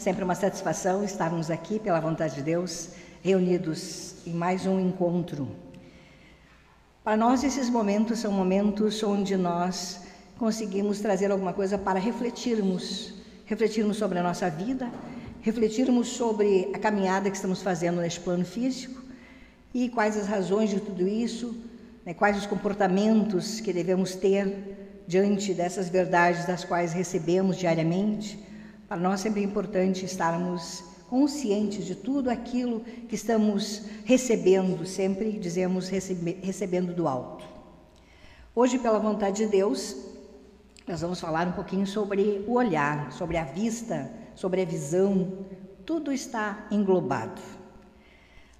sempre uma satisfação estarmos aqui, pela vontade de Deus, reunidos em mais um encontro. Para nós, esses momentos são momentos onde nós conseguimos trazer alguma coisa para refletirmos, refletirmos sobre a nossa vida, refletirmos sobre a caminhada que estamos fazendo neste plano físico e quais as razões de tudo isso, né, quais os comportamentos que devemos ter diante dessas verdades das quais recebemos diariamente para nós sempre é importante estarmos conscientes de tudo aquilo que estamos recebendo, sempre dizemos recebe, recebendo do alto. Hoje, pela vontade de Deus, nós vamos falar um pouquinho sobre o olhar, sobre a vista, sobre a visão, tudo está englobado.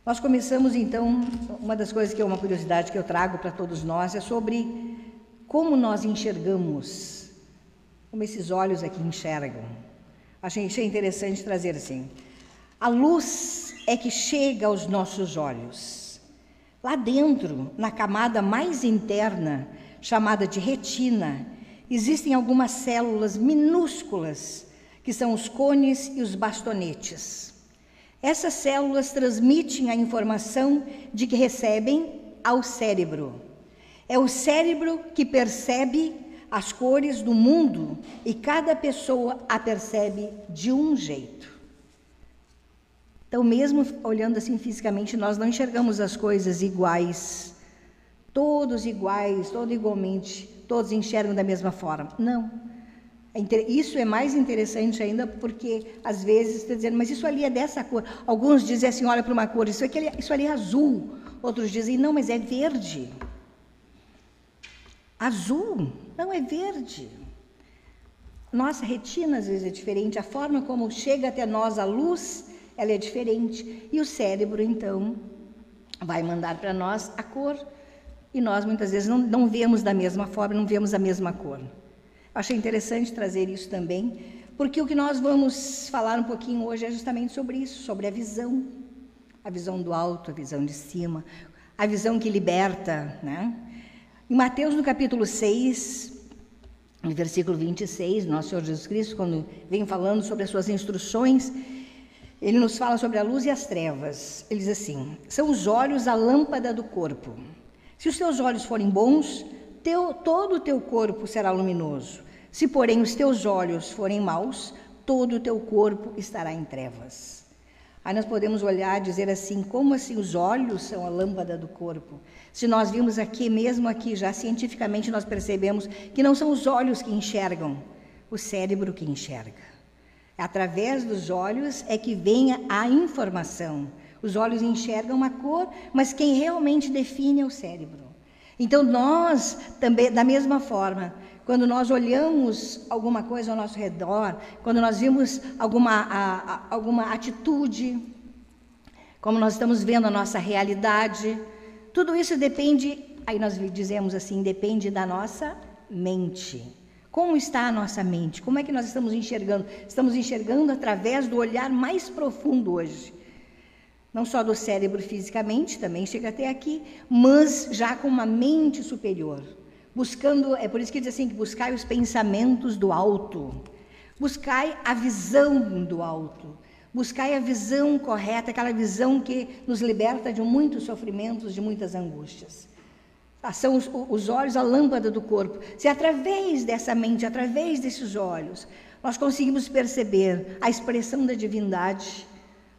Nós começamos então, uma das coisas que é uma curiosidade que eu trago para todos nós é sobre como nós enxergamos, como esses olhos aqui enxergam. Achei, interessante trazer assim. A luz é que chega aos nossos olhos. Lá dentro, na camada mais interna, chamada de retina, existem algumas células minúsculas, que são os cones e os bastonetes. Essas células transmitem a informação de que recebem ao cérebro. É o cérebro que percebe as cores do mundo e cada pessoa a percebe de um jeito. Então, mesmo olhando assim fisicamente, nós não enxergamos as coisas iguais, todos iguais, todos igualmente, todos enxergam da mesma forma. Não. É isso é mais interessante ainda porque às vezes está dizendo, mas isso ali é dessa cor. Alguns dizem assim, olha para uma cor, isso, aqui, isso ali é azul. Outros dizem, não, mas é verde. Azul. Não, é verde. Nossa retina às vezes é diferente, a forma como chega até nós a luz, ela é diferente. E o cérebro, então, vai mandar para nós a cor. E nós muitas vezes não, não vemos da mesma forma, não vemos a mesma cor. Achei interessante trazer isso também, porque o que nós vamos falar um pouquinho hoje é justamente sobre isso, sobre a visão. A visão do alto, a visão de cima, a visão que liberta, né? Em Mateus, no capítulo 6, no versículo 26, nosso Senhor Jesus Cristo, quando vem falando sobre as suas instruções, ele nos fala sobre a luz e as trevas. Ele diz assim: são os olhos a lâmpada do corpo. Se os teus olhos forem bons, teu, todo o teu corpo será luminoso. Se, porém, os teus olhos forem maus, todo o teu corpo estará em trevas. Aí nós podemos olhar e dizer assim: como assim os olhos são a lâmpada do corpo? Se nós vimos aqui, mesmo aqui, já cientificamente nós percebemos que não são os olhos que enxergam, o cérebro que enxerga. Através dos olhos é que vem a informação. Os olhos enxergam a cor, mas quem realmente define é o cérebro. Então nós também, da mesma forma, quando nós olhamos alguma coisa ao nosso redor, quando nós vimos alguma, a, a, alguma atitude, como nós estamos vendo a nossa realidade, tudo isso depende, aí nós dizemos assim, depende da nossa mente. Como está a nossa mente? Como é que nós estamos enxergando? Estamos enxergando através do olhar mais profundo hoje. Não só do cérebro fisicamente, também chega até aqui, mas já com uma mente superior buscando, é por isso que diz assim, que buscai os pensamentos do alto, buscai a visão do alto, buscai a visão correta, aquela visão que nos liberta de muitos sofrimentos, de muitas angústias. São os, os olhos a lâmpada do corpo. Se através dessa mente, através desses olhos, nós conseguimos perceber a expressão da divindade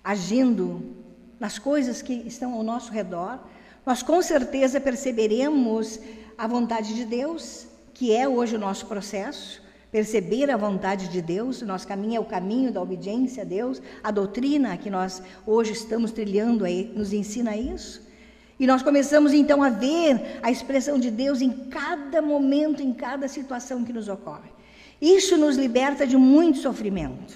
agindo nas coisas que estão ao nosso redor, nós com certeza perceberemos a vontade de Deus, que é hoje o nosso processo, perceber a vontade de Deus, o nosso caminho é o caminho da obediência a Deus, a doutrina que nós hoje estamos trilhando aí, nos ensina isso. E nós começamos então a ver a expressão de Deus em cada momento, em cada situação que nos ocorre. Isso nos liberta de muito sofrimento.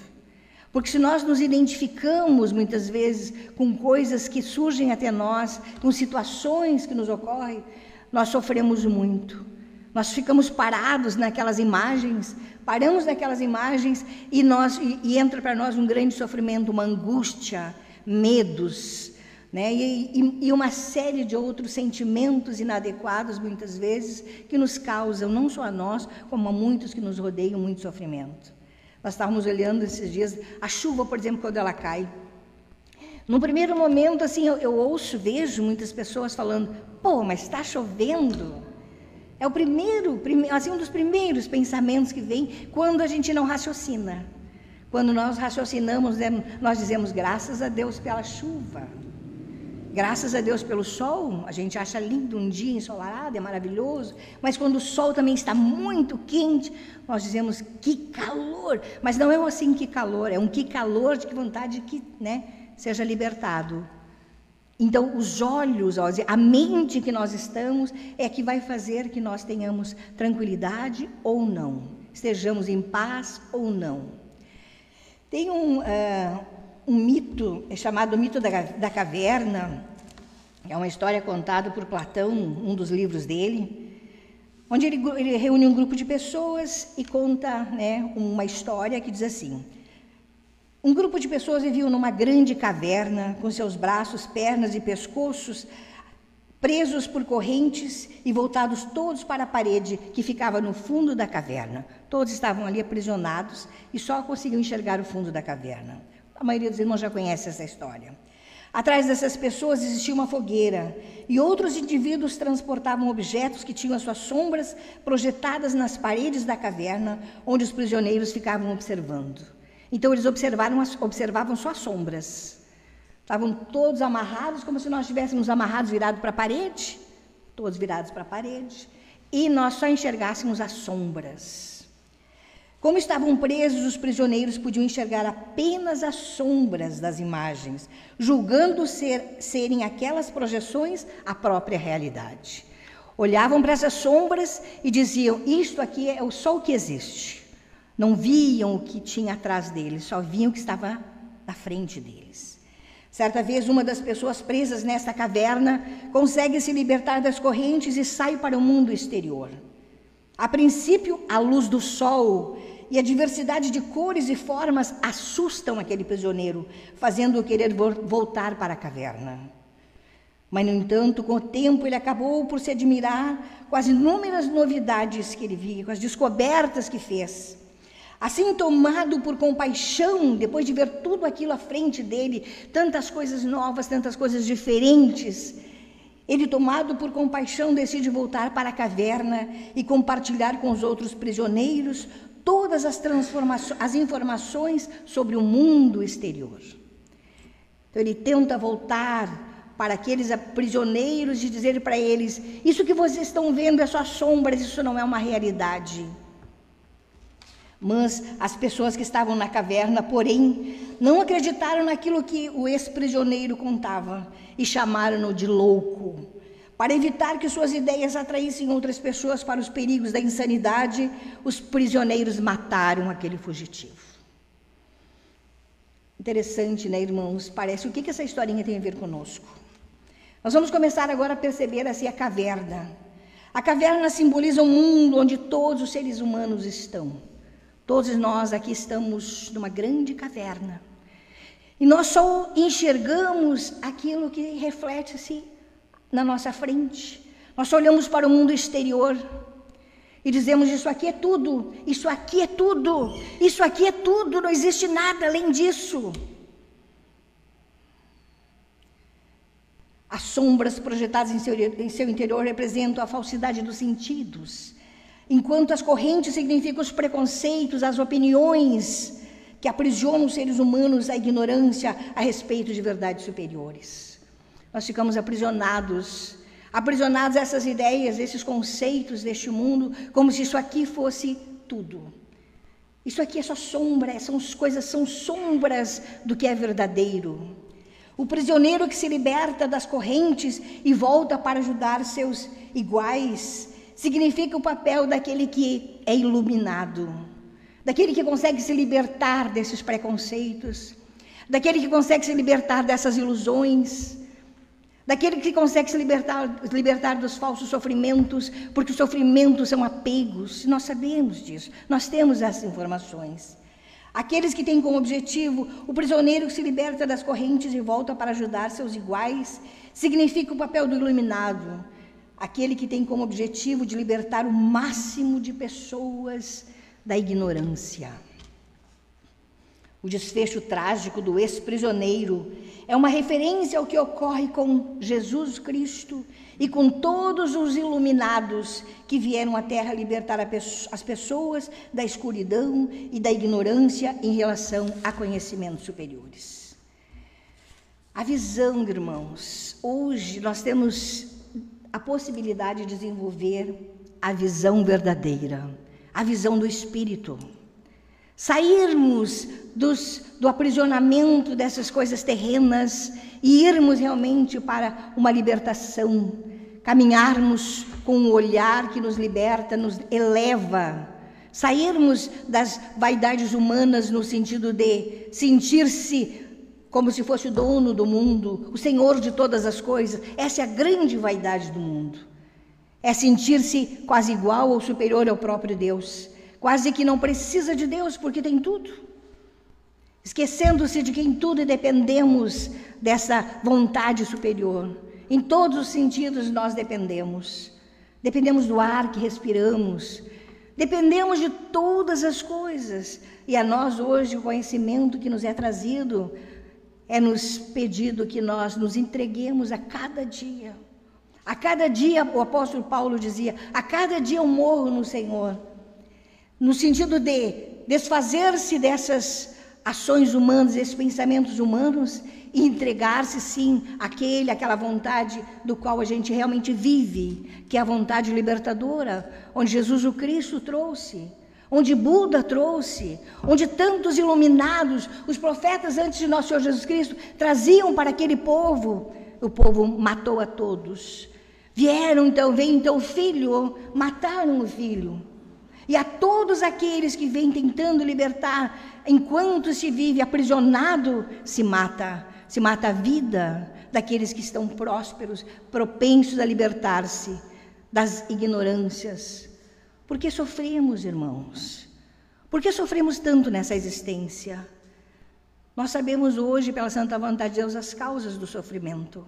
Porque se nós nos identificamos muitas vezes com coisas que surgem até nós, com situações que nos ocorrem, nós sofremos muito. Nós ficamos parados naquelas imagens, paramos naquelas imagens e, nós, e, e entra para nós um grande sofrimento, uma angústia, medos, né? E, e, uma série de outros sentimentos inadequados, muitas vezes, que nos causam, não só a nós, como a muitos que nos rodeiam, muito sofrimento. Nós estávamos olhando esses dias a chuva, por exemplo, quando ela cai. No primeiro momento, assim, eu, eu ouço, vejo muitas pessoas falando: pô, mas está chovendo. É o primeiro, prime, assim, um dos primeiros pensamentos que vem quando a gente não raciocina. Quando nós raciocinamos, nós dizemos graças a Deus pela chuva. Graças a Deus pelo sol, a gente acha lindo um dia ensolarado, é maravilhoso, mas quando o sol também está muito quente, nós dizemos que calor, mas não é um assim que calor, é um que calor de que vontade que né, seja libertado. Então, os olhos, a mente que nós estamos é que vai fazer que nós tenhamos tranquilidade ou não, estejamos em paz ou não. Tem um, uh, um mito é chamado Mito da, da Caverna, é uma história contada por Platão, um dos livros dele, onde ele, ele reúne um grupo de pessoas e conta né, uma história que diz assim: um grupo de pessoas viviam numa grande caverna, com seus braços, pernas e pescoços presos por correntes e voltados todos para a parede que ficava no fundo da caverna. Todos estavam ali aprisionados e só conseguiam enxergar o fundo da caverna. A maioria dos irmãos já conhece essa história. Atrás dessas pessoas existia uma fogueira e outros indivíduos transportavam objetos que tinham as suas sombras projetadas nas paredes da caverna, onde os prisioneiros ficavam observando. Então eles observaram, observavam suas sombras. Estavam todos amarrados, como se nós estivéssemos amarrados, virados para a parede, todos virados para a parede, e nós só enxergássemos as sombras. Como estavam presos, os prisioneiros podiam enxergar apenas as sombras das imagens, julgando ser, serem aquelas projeções a própria realidade. Olhavam para essas sombras e diziam: Isto aqui é só o que existe. Não viam o que tinha atrás deles, só viam o que estava na frente deles. Certa vez, uma das pessoas presas nesta caverna consegue se libertar das correntes e sai para o mundo exterior. A princípio, a luz do sol e a diversidade de cores e formas assustam aquele prisioneiro, fazendo-o querer voltar para a caverna. Mas, no entanto, com o tempo, ele acabou por se admirar com as inúmeras novidades que ele via, com as descobertas que fez. Assim, tomado por compaixão, depois de ver tudo aquilo à frente dele, tantas coisas novas, tantas coisas diferentes, ele, tomado por compaixão, decide voltar para a caverna e compartilhar com os outros prisioneiros todas as as informações sobre o mundo exterior. Então ele tenta voltar para aqueles prisioneiros e dizer para eles: Isso que vocês estão vendo é só sombras, isso não é uma realidade. Mas as pessoas que estavam na caverna, porém, não acreditaram naquilo que o ex-prisioneiro contava e chamaram-no de louco. Para evitar que suas ideias atraíssem outras pessoas para os perigos da insanidade, os prisioneiros mataram aquele fugitivo. Interessante, né, irmãos? Parece o que, que essa historinha tem a ver conosco. Nós vamos começar agora a perceber assim a caverna. A caverna simboliza um mundo onde todos os seres humanos estão. Todos nós aqui estamos numa grande caverna. E nós só enxergamos aquilo que reflete-se na nossa frente. Nós olhamos para o mundo exterior e dizemos: Isso aqui é tudo, isso aqui é tudo, isso aqui é tudo, não existe nada além disso. As sombras projetadas em seu, em seu interior representam a falsidade dos sentidos, enquanto as correntes significam os preconceitos, as opiniões que aprisionam os seres humanos à ignorância a respeito de verdades superiores. Nós ficamos aprisionados, aprisionados a essas ideias, esses conceitos deste mundo, como se isso aqui fosse tudo. Isso aqui é só sombra, são coisas são sombras do que é verdadeiro. O prisioneiro que se liberta das correntes e volta para ajudar seus iguais, significa o papel daquele que é iluminado, daquele que consegue se libertar desses preconceitos, daquele que consegue se libertar dessas ilusões, daquele que consegue se libertar, libertar dos falsos sofrimentos, porque os sofrimentos são apegos, nós sabemos disso, nós temos essas informações. Aqueles que têm como objetivo o prisioneiro que se liberta das correntes e volta para ajudar seus iguais, significa o papel do iluminado, aquele que tem como objetivo de libertar o máximo de pessoas da ignorância. O desfecho trágico do ex-prisioneiro é uma referência ao que ocorre com Jesus Cristo e com todos os iluminados que vieram à Terra libertar as pessoas da escuridão e da ignorância em relação a conhecimentos superiores. A visão, irmãos, hoje nós temos a possibilidade de desenvolver a visão verdadeira, a visão do Espírito. Sairmos dos, do aprisionamento dessas coisas terrenas e irmos realmente para uma libertação, caminharmos com um olhar que nos liberta, nos eleva, sairmos das vaidades humanas no sentido de sentir-se como se fosse o dono do mundo, o senhor de todas as coisas. Essa é a grande vaidade do mundo. É sentir-se quase igual ou superior ao próprio Deus quase que não precisa de Deus porque tem tudo. Esquecendo-se de que em tudo dependemos dessa vontade superior. Em todos os sentidos nós dependemos. Dependemos do ar que respiramos. Dependemos de todas as coisas. E a nós hoje o conhecimento que nos é trazido é nos pedido que nós nos entreguemos a cada dia. A cada dia, o apóstolo Paulo dizia: a cada dia eu morro no Senhor no sentido de desfazer-se dessas ações humanas, esses pensamentos humanos e entregar-se sim àquele, àquela vontade do qual a gente realmente vive, que é a vontade libertadora, onde Jesus o Cristo trouxe, onde Buda trouxe, onde tantos iluminados, os profetas antes de nosso Senhor Jesus Cristo, traziam para aquele povo. O povo matou a todos. Vieram então, veio então o filho, mataram o filho. E a todos aqueles que vêm tentando libertar, enquanto se vive aprisionado, se mata. Se mata a vida daqueles que estão prósperos, propensos a libertar-se das ignorâncias. Por que sofremos, irmãos? Por que sofremos tanto nessa existência? Nós sabemos hoje, pela santa vontade de Deus, as causas do sofrimento.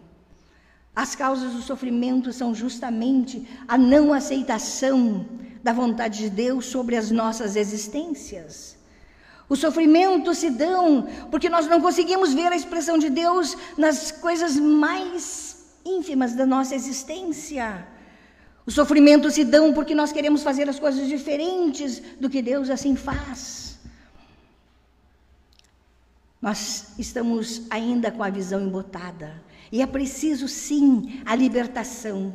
As causas do sofrimento são justamente a não aceitação da vontade de Deus sobre as nossas existências. Os sofrimentos se dão porque nós não conseguimos ver a expressão de Deus nas coisas mais ínfimas da nossa existência. Os sofrimentos se dão porque nós queremos fazer as coisas diferentes do que Deus assim faz. Nós estamos ainda com a visão embotada e é preciso sim a libertação,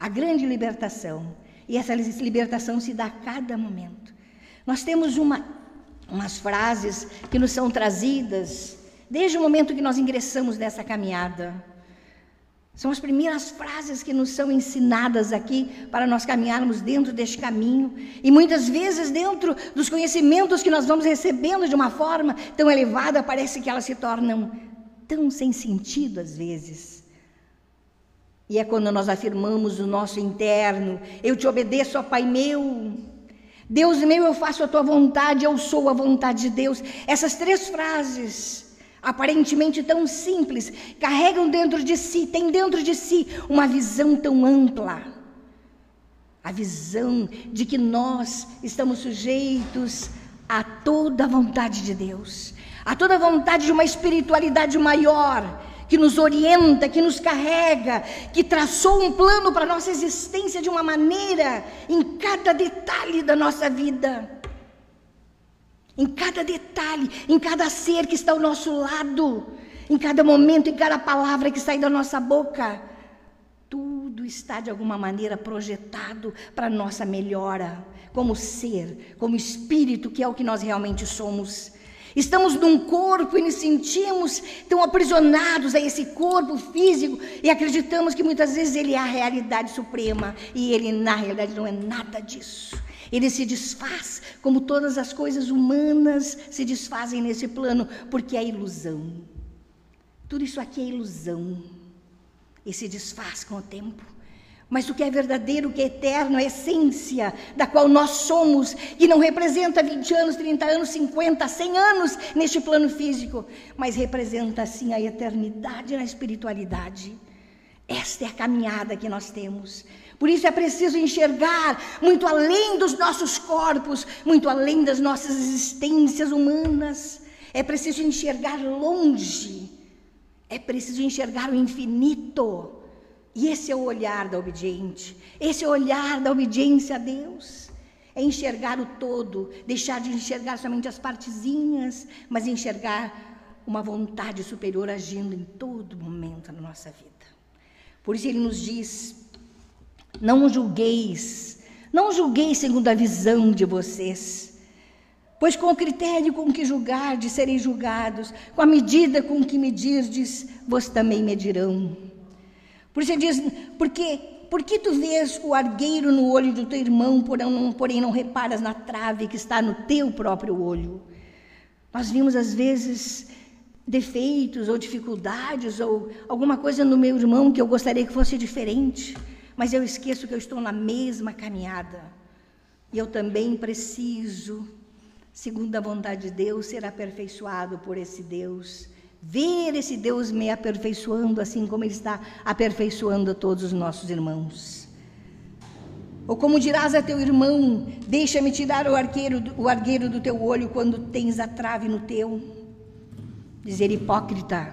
a grande libertação. E essa libertação se dá a cada momento. Nós temos uma, umas frases que nos são trazidas desde o momento que nós ingressamos nessa caminhada. São as primeiras frases que nos são ensinadas aqui para nós caminharmos dentro deste caminho. E muitas vezes, dentro dos conhecimentos que nós vamos recebendo de uma forma tão elevada, parece que elas se tornam tão sem sentido às vezes. E é quando nós afirmamos o nosso interno: Eu te obedeço, ó Pai meu. Deus meu, eu faço a tua vontade, eu sou a vontade de Deus. Essas três frases, aparentemente tão simples, carregam dentro de si, têm dentro de si uma visão tão ampla. A visão de que nós estamos sujeitos a toda a vontade de Deus, a toda a vontade de uma espiritualidade maior que nos orienta, que nos carrega, que traçou um plano para a nossa existência de uma maneira em cada detalhe da nossa vida. Em cada detalhe, em cada ser que está ao nosso lado, em cada momento, em cada palavra que sai da nossa boca. Tudo está de alguma maneira projetado para nossa melhora, como ser, como espírito, que é o que nós realmente somos. Estamos num corpo e nos sentimos tão aprisionados a esse corpo físico e acreditamos que muitas vezes ele é a realidade suprema e ele na realidade não é nada disso. Ele se desfaz como todas as coisas humanas se desfazem nesse plano, porque é ilusão. Tudo isso aqui é ilusão e se desfaz com o tempo. Mas o que é verdadeiro, o que é eterno, a essência da qual nós somos, que não representa 20 anos, 30 anos, 50, 100 anos neste plano físico, mas representa sim a eternidade na espiritualidade. Esta é a caminhada que nós temos. Por isso é preciso enxergar muito além dos nossos corpos, muito além das nossas existências humanas. É preciso enxergar longe. É preciso enxergar o infinito. E esse é o olhar da obediente. Esse é o olhar da obediência a Deus. É enxergar o todo, deixar de enxergar somente as partezinhas, mas enxergar uma vontade superior agindo em todo momento na nossa vida. Por isso ele nos diz: não julgueis, não julgueis segundo a visão de vocês, pois com o critério com que julgardes sereis julgados, com a medida com que medirdes, vos também medirão. Por isso diz: porque, porque tu vês o argueiro no olho do teu irmão, porém não, porém não reparas na trave que está no teu próprio olho? Nós vimos às vezes defeitos ou dificuldades ou alguma coisa no meu irmão que eu gostaria que fosse diferente, mas eu esqueço que eu estou na mesma caminhada. E eu também preciso, segundo a vontade de Deus, ser aperfeiçoado por esse Deus. Ver esse Deus me aperfeiçoando assim como Ele está aperfeiçoando todos os nossos irmãos. Ou como dirás a teu irmão, deixa-me tirar o arqueiro, o argueiro do teu olho quando tens a trave no teu dizer hipócrita,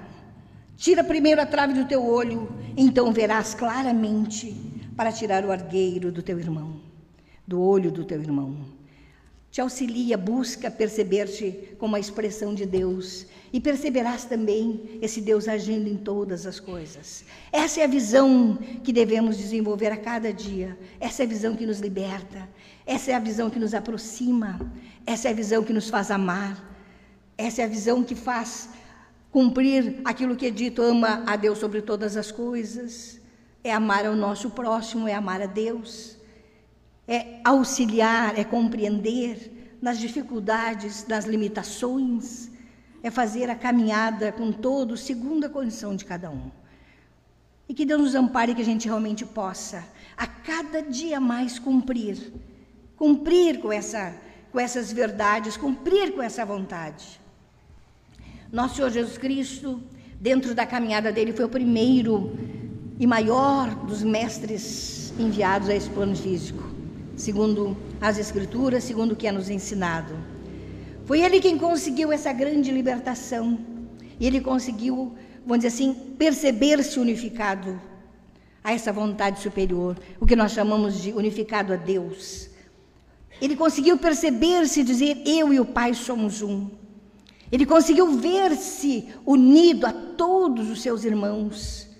tira primeiro a trave do teu olho, então verás claramente para tirar o argueiro do teu irmão, do olho do teu irmão. Te auxilia, busca perceber-te como a expressão de Deus e perceberás também esse Deus agindo em todas as coisas. Essa é a visão que devemos desenvolver a cada dia. Essa é a visão que nos liberta. Essa é a visão que nos aproxima. Essa é a visão que nos faz amar. Essa é a visão que faz cumprir aquilo que é dito, ama a Deus sobre todas as coisas, é amar ao nosso próximo, é amar a Deus, é auxiliar, é compreender nas dificuldades, nas limitações, é fazer a caminhada com todos segundo a condição de cada um. E que Deus nos ampare que a gente realmente possa a cada dia mais cumprir, cumprir com essa com essas verdades, cumprir com essa vontade. Nosso Senhor Jesus Cristo, dentro da caminhada dele, foi o primeiro e maior dos mestres enviados a esse plano físico, segundo as Escrituras, segundo o que é nos ensinado. Foi ele quem conseguiu essa grande libertação, e ele conseguiu, vamos dizer assim, perceber-se unificado a essa vontade superior, o que nós chamamos de unificado a Deus. Ele conseguiu perceber-se e dizer: Eu e o Pai somos um. Ele conseguiu ver-se unido a todos os seus irmãos.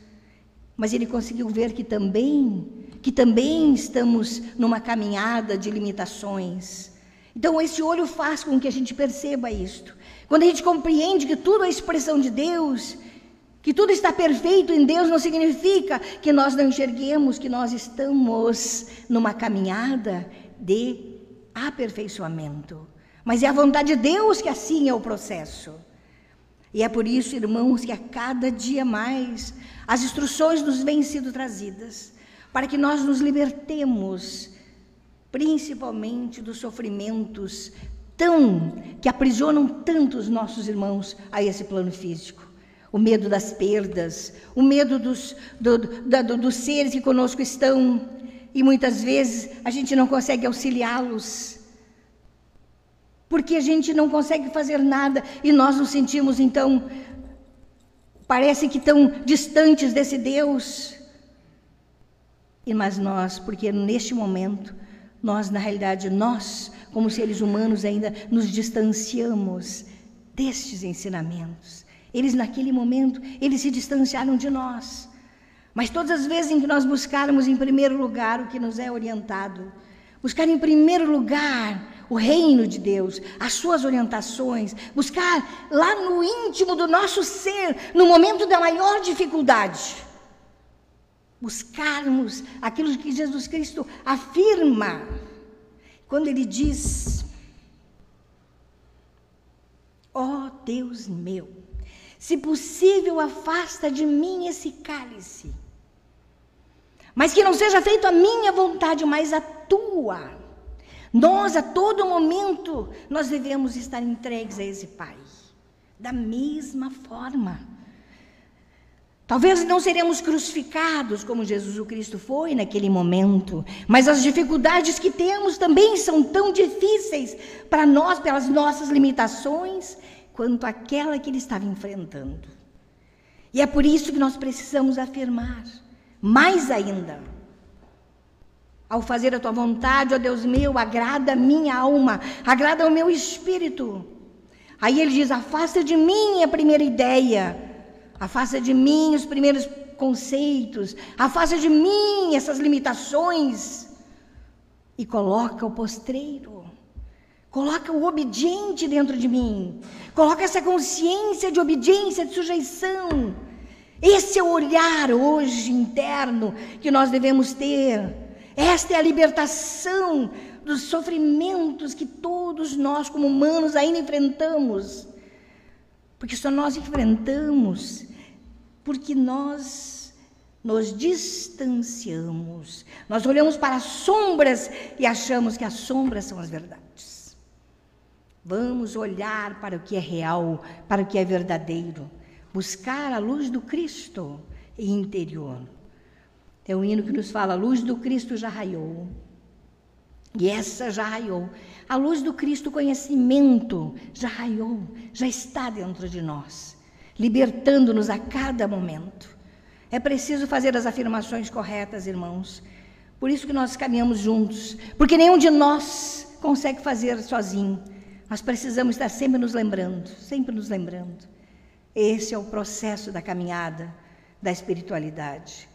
Mas ele conseguiu ver que também, que também estamos numa caminhada de limitações. Então esse olho faz com que a gente perceba isto. Quando a gente compreende que tudo é expressão de Deus, que tudo está perfeito em Deus, não significa que nós não enxerguemos que nós estamos numa caminhada de aperfeiçoamento. Mas é a vontade de Deus que assim é o processo. E é por isso, irmãos, que a cada dia mais as instruções nos vêm sido trazidas para que nós nos libertemos, principalmente dos sofrimentos tão que aprisionam tanto os nossos irmãos a esse plano físico. O medo das perdas, o medo dos, do, do, dos seres que conosco estão, e muitas vezes a gente não consegue auxiliá-los porque a gente não consegue fazer nada e nós nos sentimos então parece que tão distantes desse Deus. E mas nós, porque neste momento nós na realidade nós, como seres humanos ainda nos distanciamos destes ensinamentos. Eles naquele momento, eles se distanciaram de nós. Mas todas as vezes em que nós buscarmos em primeiro lugar o que nos é orientado, buscar em primeiro lugar o reino de Deus, as suas orientações, buscar lá no íntimo do nosso ser, no momento da maior dificuldade, buscarmos aquilo que Jesus Cristo afirma, quando ele diz: Ó oh, Deus meu, se possível, afasta de mim esse cálice, mas que não seja feito a minha vontade, mas a tua. Nós, a todo momento, nós devemos estar entregues a esse Pai. Da mesma forma. Talvez não seremos crucificados como Jesus o Cristo foi naquele momento, mas as dificuldades que temos também são tão difíceis para nós, pelas nossas limitações, quanto aquela que ele estava enfrentando. E é por isso que nós precisamos afirmar, mais ainda, ao fazer a tua vontade, ó Deus meu, agrada minha alma, agrada ao meu espírito. Aí ele diz: afasta de mim a primeira ideia, afasta de mim os primeiros conceitos, afasta de mim essas limitações e coloca o postreiro. Coloca o obediente dentro de mim. Coloca essa consciência de obediência, de sujeição. Esse é o olhar hoje interno que nós devemos ter. Esta é a libertação dos sofrimentos que todos nós, como humanos, ainda enfrentamos. Porque só nós enfrentamos porque nós nos distanciamos. Nós olhamos para as sombras e achamos que as sombras são as verdades. Vamos olhar para o que é real, para o que é verdadeiro, buscar a luz do Cristo interior. Tem um hino que nos fala: a luz do Cristo já raiou. E essa já raiou. A luz do Cristo, conhecimento, já raiou, já está dentro de nós, libertando-nos a cada momento. É preciso fazer as afirmações corretas, irmãos. Por isso que nós caminhamos juntos, porque nenhum de nós consegue fazer sozinho. Nós precisamos estar sempre nos lembrando, sempre nos lembrando. Esse é o processo da caminhada da espiritualidade.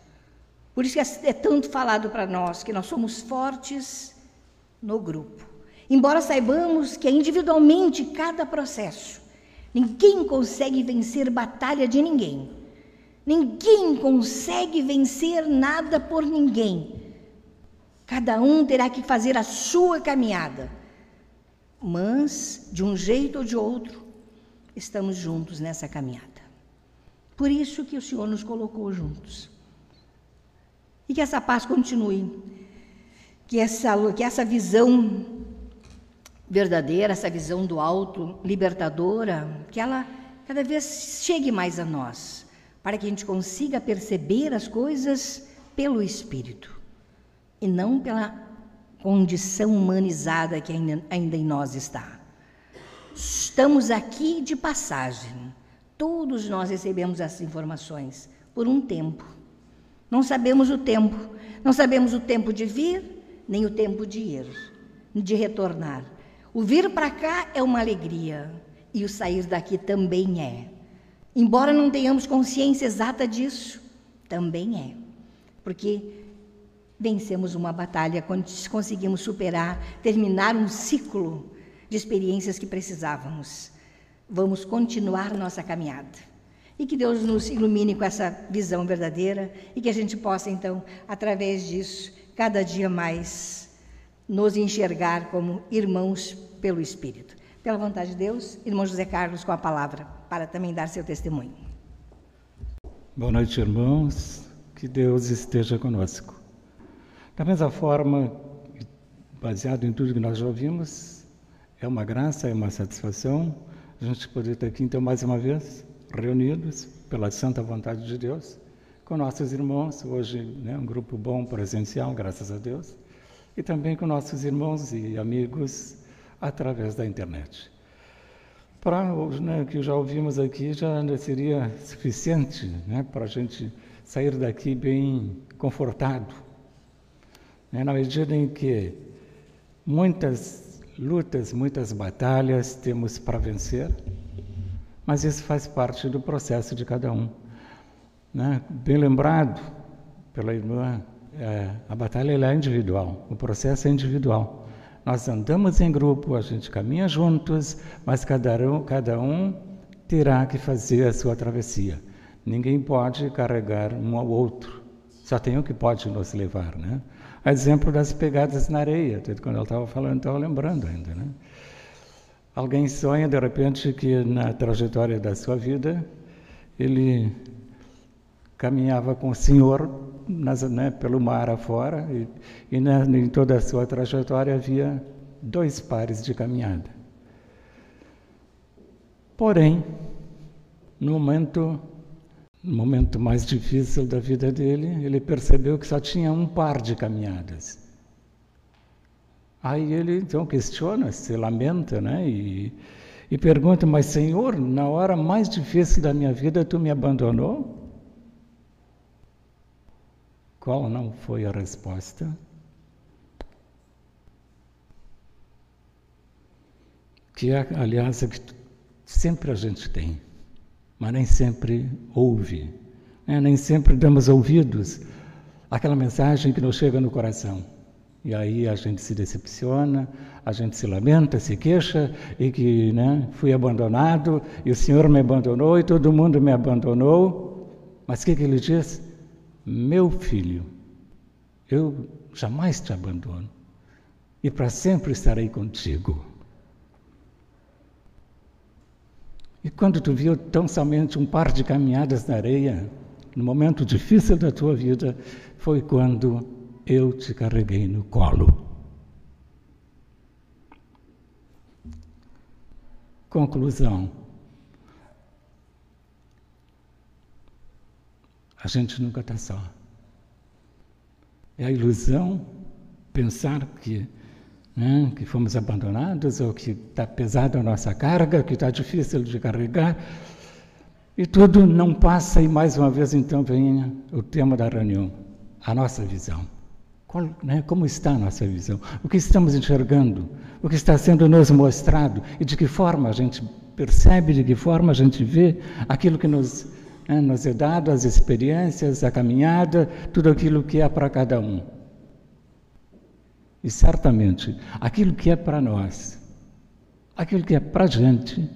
Por isso é, é tanto falado para nós que nós somos fortes no grupo. Embora saibamos que é individualmente cada processo, ninguém consegue vencer batalha de ninguém. Ninguém consegue vencer nada por ninguém. Cada um terá que fazer a sua caminhada. Mas, de um jeito ou de outro, estamos juntos nessa caminhada. Por isso que o Senhor nos colocou juntos. E que essa paz continue. Que essa, que essa visão verdadeira, essa visão do alto, libertadora, que ela cada vez chegue mais a nós, para que a gente consiga perceber as coisas pelo Espírito e não pela condição humanizada que ainda, ainda em nós está. Estamos aqui de passagem. Todos nós recebemos essas informações por um tempo. Não sabemos o tempo, não sabemos o tempo de vir, nem o tempo de ir, de retornar. O vir para cá é uma alegria e o sair daqui também é. Embora não tenhamos consciência exata disso, também é. Porque vencemos uma batalha quando conseguimos superar, terminar um ciclo de experiências que precisávamos. Vamos continuar nossa caminhada. E que Deus nos ilumine com essa visão verdadeira e que a gente possa, então, através disso, cada dia mais nos enxergar como irmãos pelo Espírito. Pela vontade de Deus, irmão José Carlos, com a palavra, para também dar seu testemunho. Boa noite, irmãos. Que Deus esteja conosco. Da mesma forma, baseado em tudo que nós já ouvimos, é uma graça, é uma satisfação a gente poder estar aqui, então, mais uma vez, reunidos pela santa vontade de Deus, com nossos irmãos, hoje né, um grupo bom presencial, graças a Deus, e também com nossos irmãos e amigos através da internet. Para né, o que já ouvimos aqui, já seria suficiente né, para a gente sair daqui bem confortado. Né, na medida em que muitas lutas, muitas batalhas temos para vencer, mas isso faz parte do processo de cada um. Né? Bem lembrado pela irmã, é, a batalha é individual, o processo é individual. Nós andamos em grupo, a gente caminha juntos, mas cada um, cada um terá que fazer a sua travessia. Ninguém pode carregar um ao outro, só tem um que pode nos levar. Né? A exemplo das pegadas na areia, quando ela estava falando, estava lembrando ainda. Né? Alguém sonha de repente que na trajetória da sua vida ele caminhava com o Senhor nas, né, pelo mar afora e, e na, em toda a sua trajetória havia dois pares de caminhada. Porém, no momento, no momento mais difícil da vida dele, ele percebeu que só tinha um par de caminhadas. Aí ele então questiona, se lamenta, né? E, e pergunta: Mas Senhor, na hora mais difícil da minha vida, tu me abandonou? Qual não foi a resposta? Que é, aliás, é que sempre a gente tem, mas nem sempre ouve, né? nem sempre damos ouvidos àquela mensagem que nos chega no coração. E aí a gente se decepciona, a gente se lamenta, se queixa e que né, fui abandonado e o Senhor me abandonou e todo mundo me abandonou. Mas o que, que ele diz? Meu filho, eu jamais te abandono e para sempre estarei contigo. E quando tu viu tão somente um par de caminhadas na areia, no momento difícil da tua vida, foi quando eu te carreguei no colo. Conclusão. A gente nunca está só. É a ilusão pensar que, né, que fomos abandonados ou que está pesada a nossa carga, que está difícil de carregar. E tudo não passa, e mais uma vez então vem o tema da reunião, a nossa visão. Qual, né, como está a nossa visão? O que estamos enxergando? O que está sendo nos mostrado? E de que forma a gente percebe, de que forma a gente vê aquilo que nos, né, nos é dado, as experiências, a caminhada, tudo aquilo que é para cada um. E certamente, aquilo que é para nós, aquilo que é para a gente,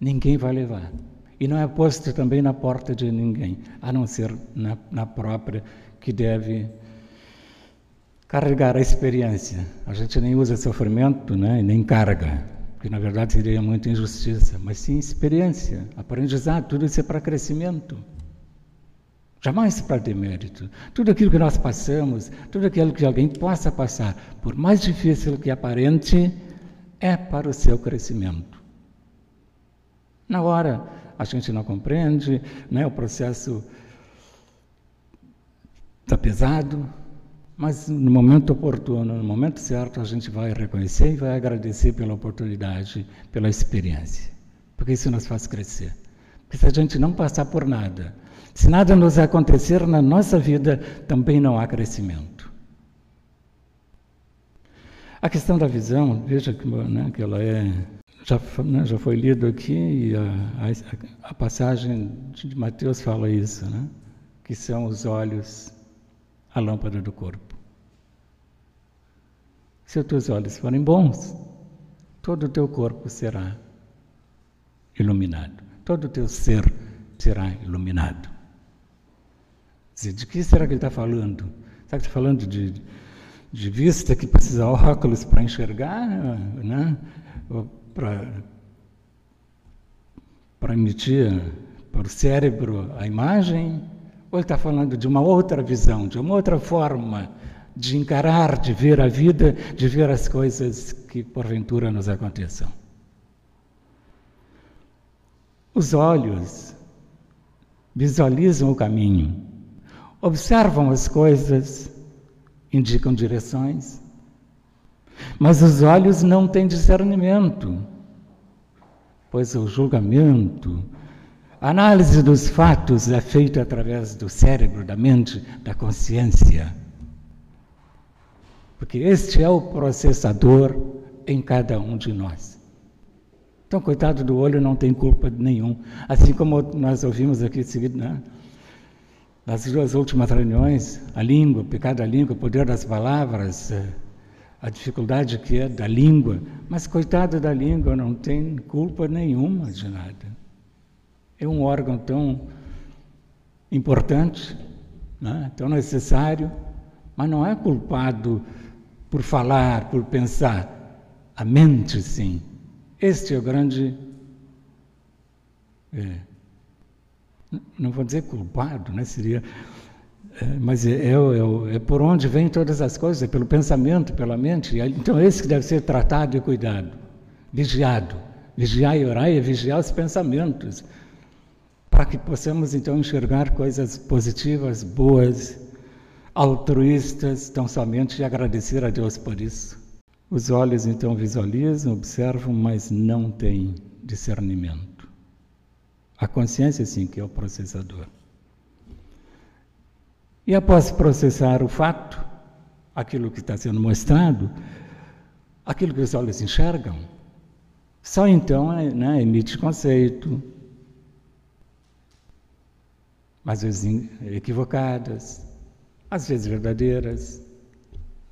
ninguém vai levar. E não é posto também na porta de ninguém, a não ser na, na própria que deve carregar a experiência. A gente nem usa sofrimento, né, nem carga, que na verdade seria muita injustiça, mas sim experiência, aprendizado, tudo isso é para crescimento. Jamais para demérito. Tudo aquilo que nós passamos, tudo aquilo que alguém possa passar, por mais difícil que aparente, é para o seu crescimento. Na hora a gente não compreende, né, o processo está pesado, mas no momento oportuno, no momento certo, a gente vai reconhecer e vai agradecer pela oportunidade, pela experiência. Porque isso nos faz crescer. Porque se a gente não passar por nada, se nada nos acontecer na nossa vida, também não há crescimento. A questão da visão, veja que, né, que ela é. Já, né, já foi lido aqui e a, a, a passagem de Mateus fala isso, né? Que são os olhos a lâmpada do corpo. Se os teus olhos forem bons, todo o teu corpo será iluminado, todo o teu ser será iluminado. De que será que ele está falando? Será que está falando de, de vista que precisa óculos para enxergar, né? para, emitir para o cérebro a imagem? Ou ele está falando de uma outra visão, de uma outra forma de encarar, de ver a vida, de ver as coisas que porventura nos aconteçam. Os olhos visualizam o caminho, observam as coisas, indicam direções, mas os olhos não têm discernimento, pois o julgamento, a análise dos fatos é feita através do cérebro, da mente, da consciência. Porque este é o processador em cada um de nós. Então, coitado do olho não tem culpa nenhum. Assim como nós ouvimos aqui seguido, né? nas duas últimas reuniões, a língua, o pecado da língua, o poder das palavras, eh, a dificuldade que é da língua. Mas coitado da língua não tem culpa nenhuma de nada. É um órgão tão importante, né? tão necessário, mas não é culpado por falar, por pensar. A mente, sim. Este é o grande. É, não vou dizer culpado, né? Seria. É, mas é, é, é, é, por onde vêm todas as coisas, é pelo pensamento, pela mente. Então, esse que deve ser tratado e cuidado, vigiado. Vigiar e orar é vigiar os pensamentos, para que possamos então enxergar coisas positivas, boas, altruístas tão somente agradecer a Deus por isso. Os olhos então visualizam, observam, mas não têm discernimento. A consciência, sim, que é o processador. E após processar o fato, aquilo que está sendo mostrado, aquilo que os olhos enxergam, só então né, emite conceito, às vezes equivocadas, às vezes verdadeiras.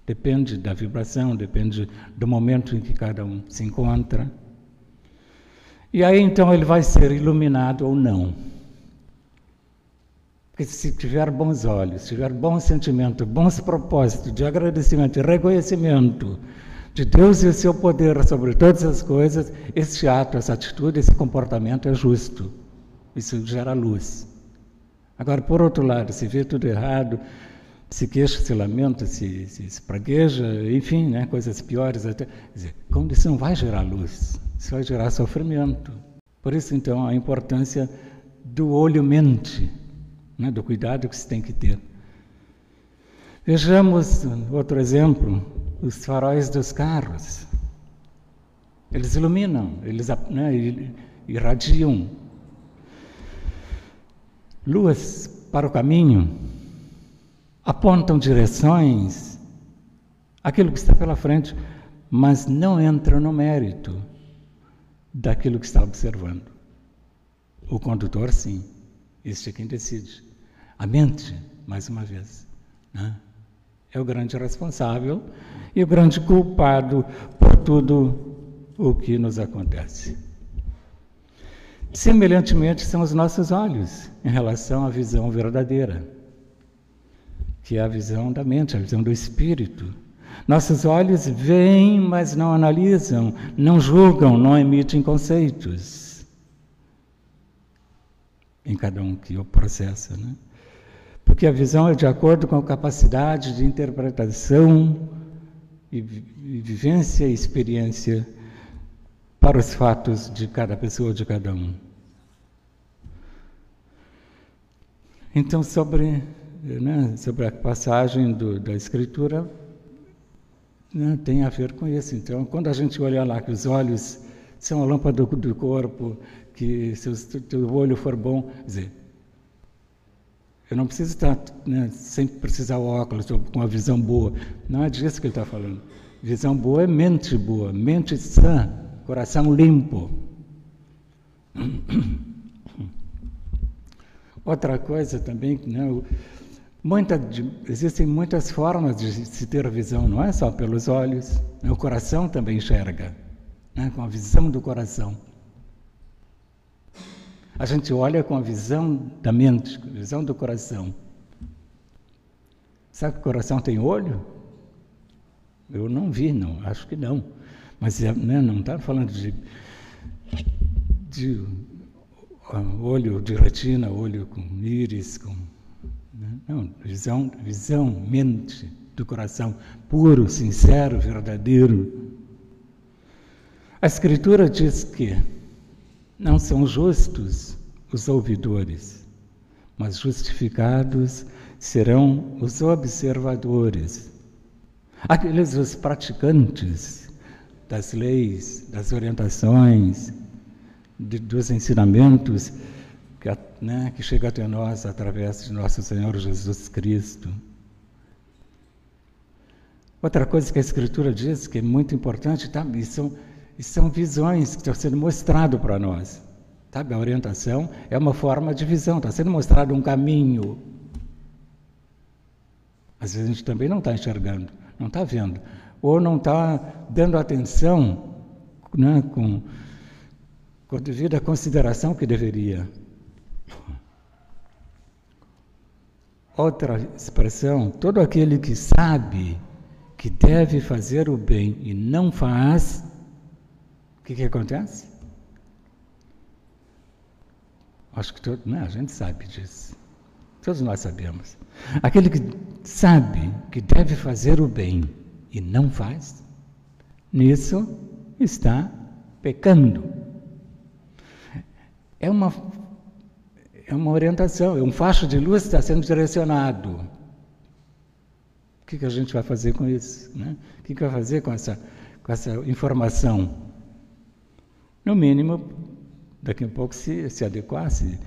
Depende da vibração, depende do momento em que cada um se encontra. E aí então ele vai ser iluminado ou não. Porque se tiver bons olhos, tiver bom sentimento, bons propósitos de agradecimento e reconhecimento de Deus e o seu poder sobre todas as coisas, esse ato, essa atitude, esse comportamento é justo. Isso gera luz. Agora, por outro lado, se vê tudo errado, se queixa, se lamenta, se, se, se pragueja, enfim, né, coisas piores até. Dizer, como isso não vai gerar luz, isso vai gerar sofrimento. Por isso, então, a importância do olho-mente, né, do cuidado que se tem que ter. Vejamos outro exemplo, os faróis dos carros. Eles iluminam, eles né, irradiam luz para o caminho apontam direções, aquilo que está pela frente, mas não entram no mérito daquilo que está observando. O condutor, sim, este é quem decide. A mente, mais uma vez, né? é o grande responsável e o grande culpado por tudo o que nos acontece. Semelhantemente, são os nossos olhos em relação à visão verdadeira que é a visão da mente, a visão do espírito. Nossos olhos veem, mas não analisam, não julgam, não emitem conceitos. Em cada um que o processa, né? Porque a visão é de acordo com a capacidade de interpretação e vivência e experiência para os fatos de cada pessoa, de cada um. Então, sobre né, sobre a passagem do, da Escritura né, tem a ver com isso. Então, quando a gente olha lá que os olhos são a lâmpada do, do corpo, que se o teu olho for bom, dizer, eu não preciso estar né, sem precisar o óculos, ou com uma visão boa. Não é disso que ele está falando. Visão boa é mente boa, mente sã, coração limpo. Outra coisa também, né, Muita, existem muitas formas de se ter visão, não é só pelos olhos, né? o coração também enxerga, né? com a visão do coração. A gente olha com a visão da mente, com a visão do coração. Sabe que o coração tem olho? Eu não vi, não, acho que não. Mas é, né, não está falando de, de olho de retina, olho com íris, com? Não, visão, visão, mente do coração puro, sincero, verdadeiro. A Escritura diz que não são justos os ouvidores, mas justificados serão os observadores. Aqueles os praticantes das leis, das orientações, de, dos ensinamentos que, né, que chega até nós através de nosso Senhor Jesus Cristo. Outra coisa que a Escritura diz que é muito importante, tá? e, são, e são visões que estão sendo mostrado para nós. Sabe? A orientação é uma forma de visão, está sendo mostrado um caminho. Às vezes a gente também não está enxergando, não está vendo, ou não está dando atenção né, com, com a devida consideração que deveria. Outra expressão: todo aquele que sabe que deve fazer o bem e não faz, o que, que acontece? Acho que todo, né, a gente sabe disso. Todos nós sabemos. Aquele que sabe que deve fazer o bem e não faz, nisso está pecando. É uma é uma orientação, é um facho de luz que está sendo direcionado. O que, que a gente vai fazer com isso? Né? O que, que vai fazer com essa, com essa informação. No mínimo, daqui a pouco se, se adequasse,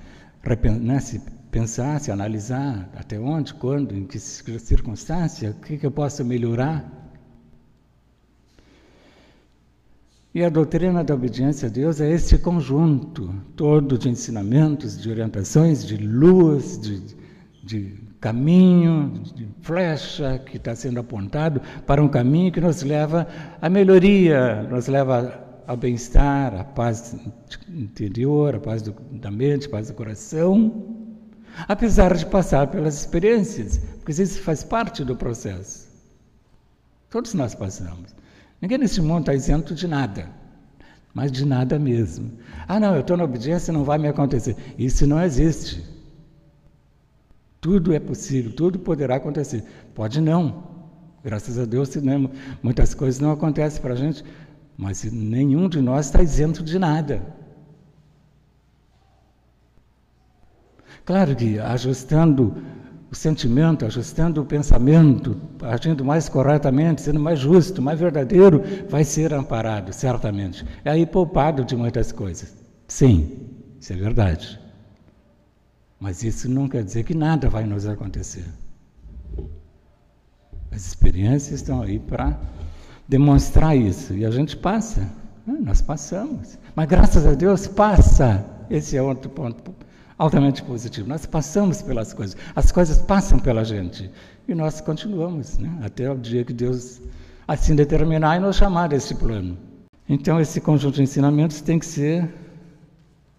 né, se pensasse, analisar até onde, quando, em que circunstância, o que, que eu posso melhorar. E a doutrina da obediência a Deus é esse conjunto todo de ensinamentos, de orientações, de luz, de, de caminho, de flecha que está sendo apontado para um caminho que nos leva à melhoria, nos leva ao bem-estar, à paz interior, à paz do, da mente, à paz do coração, apesar de passar pelas experiências, porque isso faz parte do processo. Todos nós passamos. Ninguém nesse mundo está isento de nada, mas de nada mesmo. Ah, não, eu estou na obediência, não vai me acontecer. Isso não existe. Tudo é possível, tudo poderá acontecer. Pode não. Graças a Deus, né, muitas coisas não acontecem para a gente, mas nenhum de nós está isento de nada. Claro que ajustando o sentimento, ajustando o pensamento, agindo mais corretamente, sendo mais justo, mais verdadeiro, vai ser amparado, certamente. É aí poupado de muitas coisas. Sim, isso é verdade. Mas isso não quer dizer que nada vai nos acontecer. As experiências estão aí para demonstrar isso. E a gente passa. Né? Nós passamos. Mas graças a Deus passa. Esse é outro ponto altamente positivo. Nós passamos pelas coisas. As coisas passam pela gente. E nós continuamos, né? até o dia que Deus assim determinar e nos chamar desse plano. Então, esse conjunto de ensinamentos tem que ser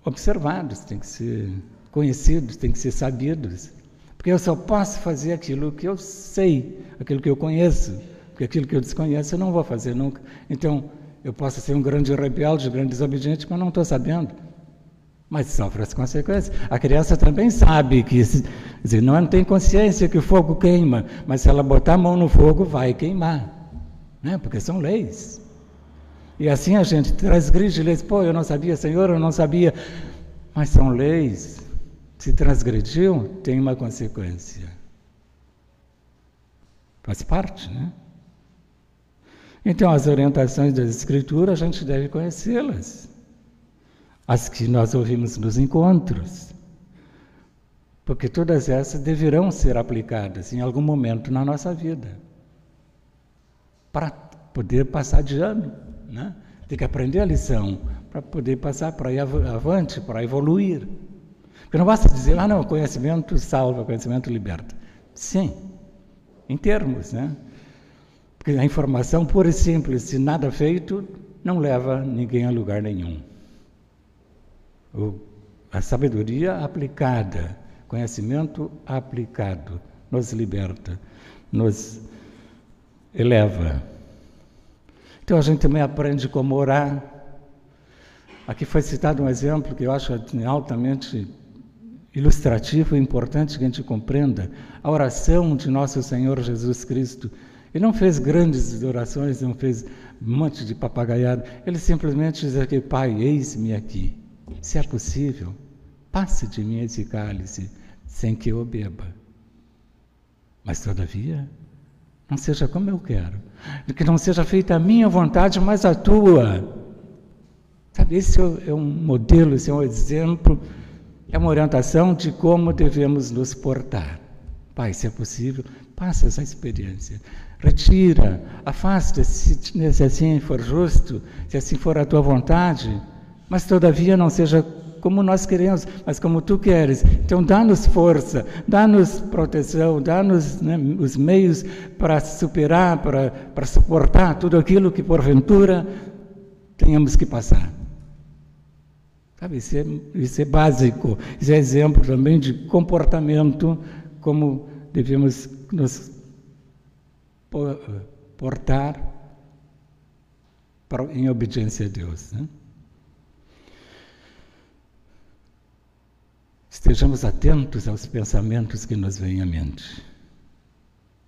observados, tem que ser conhecidos, têm que ser sabidos. Porque eu só posso fazer aquilo que eu sei, aquilo que eu conheço. Porque aquilo que eu desconheço eu não vou fazer nunca. Então, eu posso ser um grande rebelde, um grande desobediente, mas não estou sabendo. Mas sofre as consequências. A criança também sabe que, dizer, não tem consciência que o fogo queima, mas se ela botar a mão no fogo, vai queimar. Né? Porque são leis. E assim a gente transgride leis. Pô, eu não sabia, Senhor, eu não sabia. Mas são leis. Se transgrediu, tem uma consequência. Faz parte, né? Então, as orientações das Escrituras, a gente deve conhecê-las. As que nós ouvimos nos encontros. Porque todas essas deverão ser aplicadas em algum momento na nossa vida. Para poder passar de ano. Né? Tem que aprender a lição para poder passar para ir avante, para evoluir. Porque não basta dizer, ah, não, conhecimento salva, conhecimento liberta. Sim, em termos, né? Porque a informação pura e simples, se nada feito, não leva ninguém a lugar nenhum. A sabedoria aplicada, conhecimento aplicado, nos liberta, nos eleva. Então a gente também aprende como orar. Aqui foi citado um exemplo que eu acho altamente ilustrativo e importante que a gente compreenda a oração de nosso Senhor Jesus Cristo. Ele não fez grandes orações, não fez um monte de papagaiada. Ele simplesmente diz aqui, Pai, eis-me aqui. Se é possível, passe de mim esse cálice sem que eu beba. Mas, todavia, não seja como eu quero. Que não seja feita a minha vontade, mas a tua. Sabe, esse é um modelo, esse é um exemplo é uma orientação de como devemos nos portar. Pai, se é possível, passa essa experiência. Retira, afasta, se, se assim for justo, se assim for a tua vontade, mas todavia não seja como nós queremos, mas como tu queres. Então, dá-nos força, dá-nos proteção, dá-nos né, os meios para superar, para, para suportar tudo aquilo que porventura tenhamos que passar. Sabe, isso é, isso é básico, isso é exemplo também de comportamento, como devemos nos portar em obediência a Deus. Né? Estejamos atentos aos pensamentos que nos vêm à mente.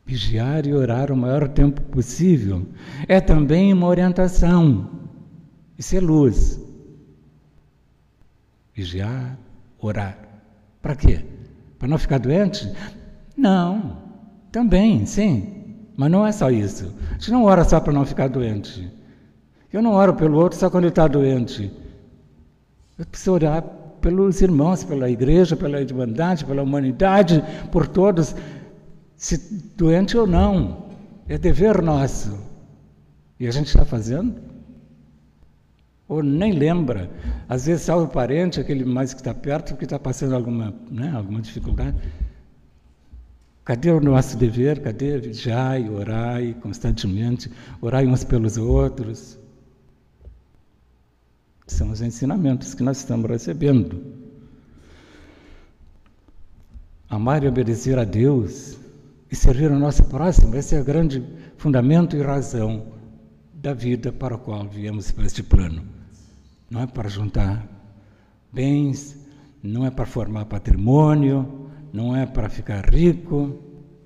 Vigiar e orar o maior tempo possível é também uma orientação. Isso é luz. Vigiar, orar. Para quê? Para não ficar doente? Não. Também, sim. Mas não é só isso. A gente não ora só para não ficar doente. Eu não oro pelo outro só quando ele está doente. Eu preciso orar pelos irmãos, pela igreja, pela irmandade, pela humanidade, por todos, se doente ou não. É dever nosso. E a gente está fazendo? Ou nem lembra. Às vezes salva o parente, aquele mais que está perto, que está passando alguma, né, alguma dificuldade. Cadê o nosso dever? Cadê vigiai, orai constantemente, orai uns pelos outros? São os ensinamentos que nós estamos recebendo. Amar e obedecer a Deus e servir o nosso próximo, esse é o grande fundamento e razão da vida para a qual viemos para este plano. Não é para juntar bens, não é para formar patrimônio, não é para ficar rico.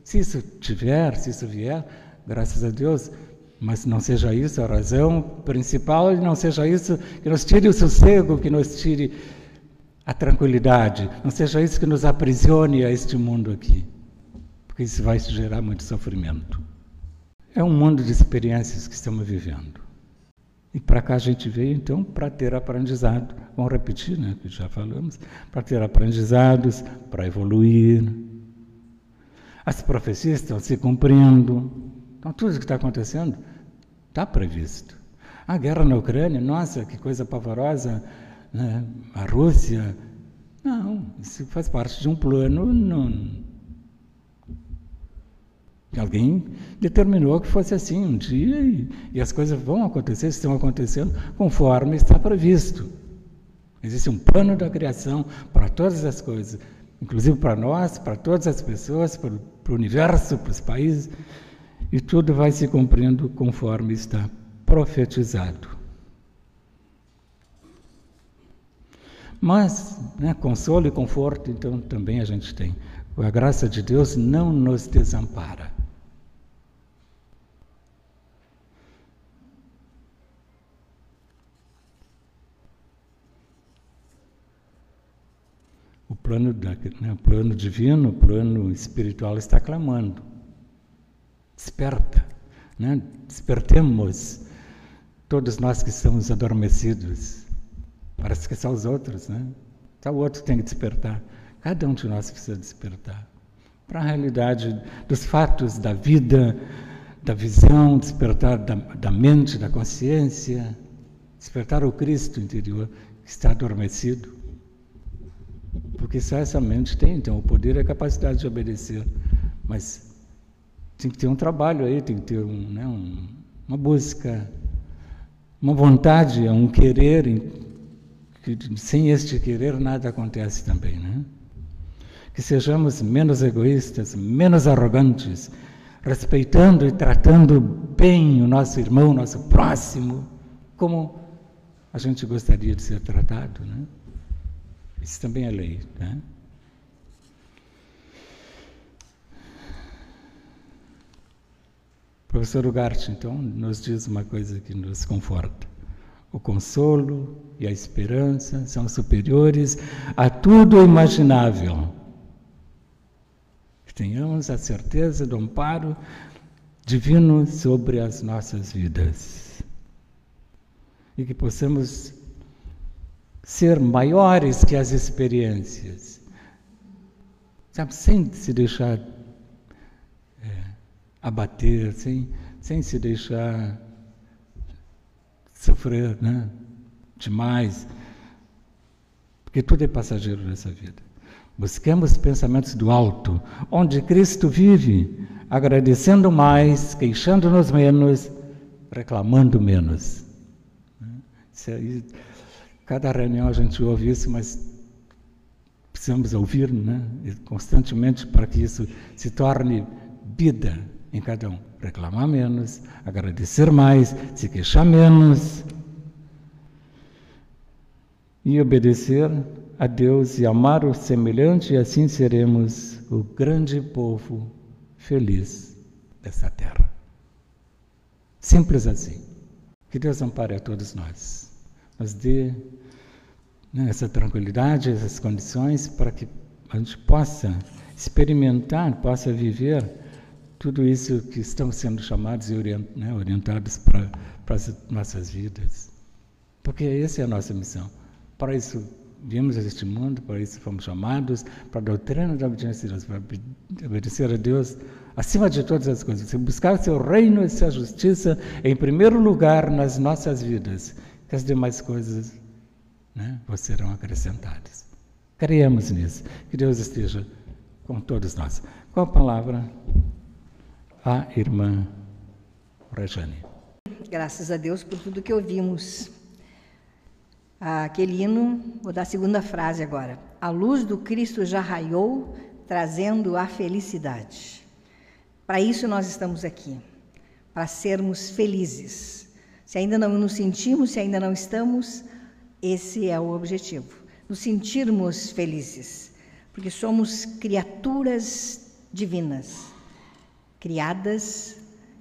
Se isso tiver, se isso vier, graças a Deus, mas não seja isso a razão principal não seja isso que nos tire o sossego, que nos tire a tranquilidade, não seja isso que nos aprisione a este mundo aqui, porque isso vai gerar muito sofrimento. É um mundo de experiências que estamos vivendo. E para cá a gente veio então para ter aprendizado. Vamos repetir, né, que já falamos, para ter aprendizados, para evoluir. As profecias estão se cumprindo. Então tudo o que está acontecendo está previsto. A guerra na Ucrânia, nossa, que coisa pavorosa, né? a Rússia. Não, isso faz parte de um plano. Não, Alguém determinou que fosse assim um dia e, e, as coisas vão acontecer, estão acontecendo conforme está previsto. Existe um plano da criação para todas as coisas, inclusive para nós, para todas as pessoas, para, para o universo, para os países, e tudo vai se cumprindo conforme está profetizado. Mas, né, consolo e conforto, então, também a gente tem. A graça de Deus não nos desampara. O plano, né, o plano divino, o plano espiritual está clamando. Desperta, né? despertemos todos nós que estamos adormecidos. Parece que são os outros, né? Só o outro tem que despertar. Cada um de nós precisa despertar para a realidade dos fatos da vida, da visão, despertar da, da mente, da consciência, despertar o Cristo interior que está adormecido. Porque só essa mente tem, então, o poder e a capacidade de obedecer. Mas tem que ter um trabalho aí, tem que ter um, né, um, uma busca, uma vontade, um querer. Que sem este querer nada acontece também, né? Que sejamos menos egoístas, menos arrogantes, respeitando e tratando bem o nosso irmão, o nosso próximo, como a gente gostaria de ser tratado, né? Isso também é lei. Né? Professor Ugarte, então, nos diz uma coisa que nos conforta. O consolo e a esperança são superiores a tudo imaginável. Tenhamos a certeza do amparo divino sobre as nossas vidas. E que possamos ser maiores que as experiências, sabe, sem se deixar abater, sem, sem se deixar sofrer né, demais, porque tudo é passageiro nessa vida. Busquemos pensamentos do alto, onde Cristo vive, agradecendo mais, queixando-nos menos, reclamando menos. Aí, Cada reunião a gente ouve isso, mas precisamos ouvir né? constantemente para que isso se torne vida em cada um. Reclamar menos, agradecer mais, se queixar menos e obedecer a Deus e amar o semelhante, e assim seremos o grande povo feliz dessa terra. Simples assim. Que Deus ampare a todos nós. Nos dê né, essa tranquilidade, essas condições para que a gente possa experimentar, possa viver tudo isso que estamos sendo chamados e né, orientados para, as nossas vidas. Porque essa é a nossa missão. Para isso viemos a este mundo, para isso fomos chamados, para a doutrina da obediência a Deus, para obedecer a Deus acima de todas as coisas. Buscar o seu reino e sua justiça em primeiro lugar nas nossas vidas, que as demais coisas né, serão acrescentadas. Creemos nisso. Que Deus esteja com todos nós. Com a palavra, a irmã Rejane. Graças a Deus por tudo que ouvimos. Aquele hino, vou dar a segunda frase agora. A luz do Cristo já raiou, trazendo a felicidade. Para isso nós estamos aqui, para sermos felizes. Se ainda não nos sentimos, se ainda não estamos, esse é o objetivo. Nos sentirmos felizes, porque somos criaturas divinas, criadas,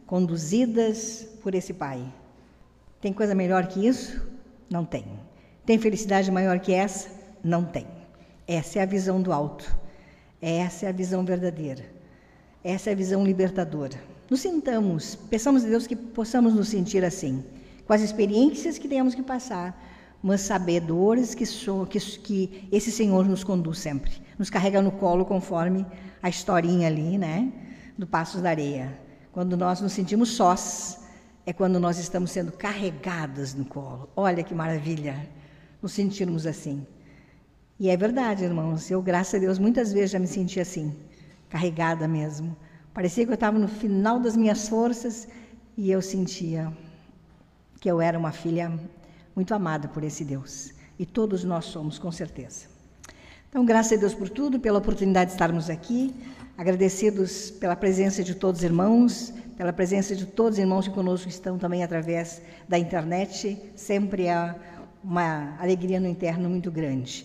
conduzidas por esse Pai. Tem coisa melhor que isso? Não tem. Tem felicidade maior que essa? Não tem. Essa é a visão do alto. Essa é a visão verdadeira. Essa é a visão libertadora. Nos sintamos, peçamos a Deus que possamos nos sentir assim, com as experiências que temos que passar, mas sabedores que, sou, que, que esse Senhor nos conduz sempre, nos carrega no colo conforme a historinha ali, né, do Passos da Areia. Quando nós nos sentimos sós, é quando nós estamos sendo carregadas no colo. Olha que maravilha! nos sentirmos assim. E é verdade, irmãos, eu, graças a Deus, muitas vezes já me senti assim, carregada mesmo. Parecia que eu estava no final das minhas forças e eu sentia que eu era uma filha muito amada por esse Deus. E todos nós somos, com certeza. Então, graças a Deus por tudo, pela oportunidade de estarmos aqui, agradecidos pela presença de todos os irmãos, pela presença de todos os irmãos que conosco estão também através da internet, sempre a uma alegria no interno muito grande.